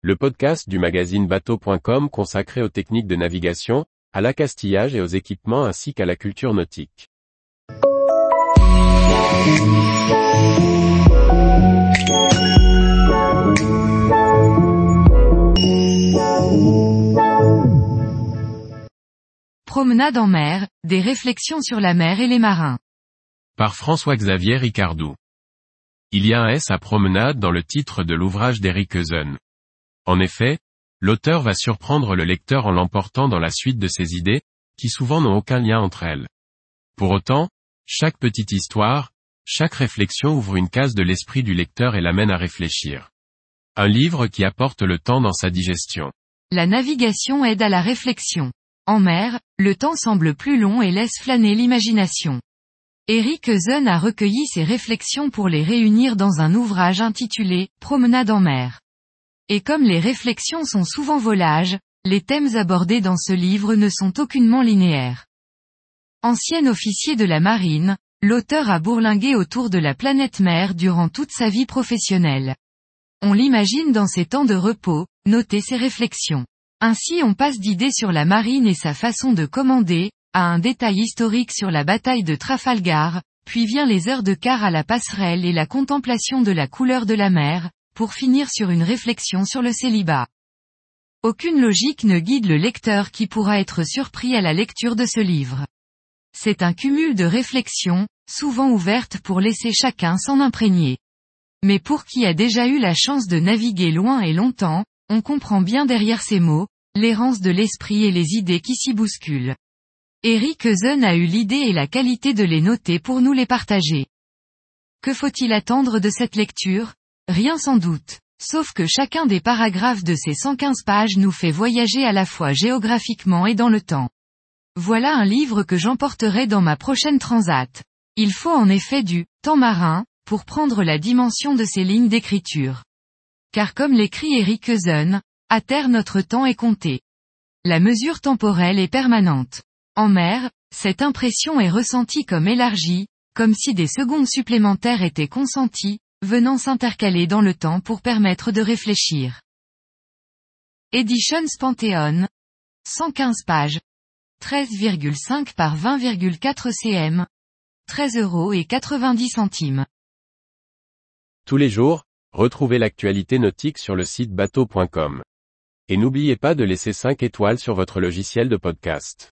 le podcast du magazine bateau.com consacré aux techniques de navigation, à l'accastillage et aux équipements ainsi qu'à la culture nautique. Promenade en mer, des réflexions sur la mer et les marins. Par François-Xavier Ricardou. Il y a un S à promenade dans le titre de l'ouvrage d'Eric Eusen. En effet, l'auteur va surprendre le lecteur en l'emportant dans la suite de ses idées, qui souvent n'ont aucun lien entre elles. Pour autant, chaque petite histoire, chaque réflexion ouvre une case de l'esprit du lecteur et l'amène à réfléchir. Un livre qui apporte le temps dans sa digestion. La navigation aide à la réflexion. En mer, le temps semble plus long et laisse flâner l'imagination. Eric Eusen a recueilli ses réflexions pour les réunir dans un ouvrage intitulé Promenade en mer. Et comme les réflexions sont souvent volages, les thèmes abordés dans ce livre ne sont aucunement linéaires. Ancien officier de la marine, l'auteur a bourlingué autour de la planète mer durant toute sa vie professionnelle. On l'imagine dans ses temps de repos, noter ses réflexions. Ainsi on passe d'idées sur la marine et sa façon de commander, à un détail historique sur la bataille de Trafalgar, puis vient les heures de quart à la passerelle et la contemplation de la couleur de la mer, pour finir sur une réflexion sur le célibat. Aucune logique ne guide le lecteur qui pourra être surpris à la lecture de ce livre. C'est un cumul de réflexions, souvent ouvertes pour laisser chacun s'en imprégner. Mais pour qui a déjà eu la chance de naviguer loin et longtemps, on comprend bien derrière ces mots, l'errance de l'esprit et les idées qui s'y bousculent. Eric Eusen a eu l'idée et la qualité de les noter pour nous les partager. Que faut-il attendre de cette lecture? Rien sans doute. Sauf que chacun des paragraphes de ces 115 pages nous fait voyager à la fois géographiquement et dans le temps. Voilà un livre que j'emporterai dans ma prochaine transat. Il faut en effet du temps marin, pour prendre la dimension de ces lignes d'écriture. Car comme l'écrit Eric Eusen, à terre notre temps est compté. La mesure temporelle est permanente. En mer, cette impression est ressentie comme élargie, comme si des secondes supplémentaires étaient consenties, venant s'intercaler dans le temps pour permettre de réfléchir. Editions Panthéon. 115 pages. 13,5 par 20,4 cm. 13 euros et 90 centimes. Tous les jours, retrouvez l'actualité nautique sur le site bateau.com. Et n'oubliez pas de laisser 5 étoiles sur votre logiciel de podcast.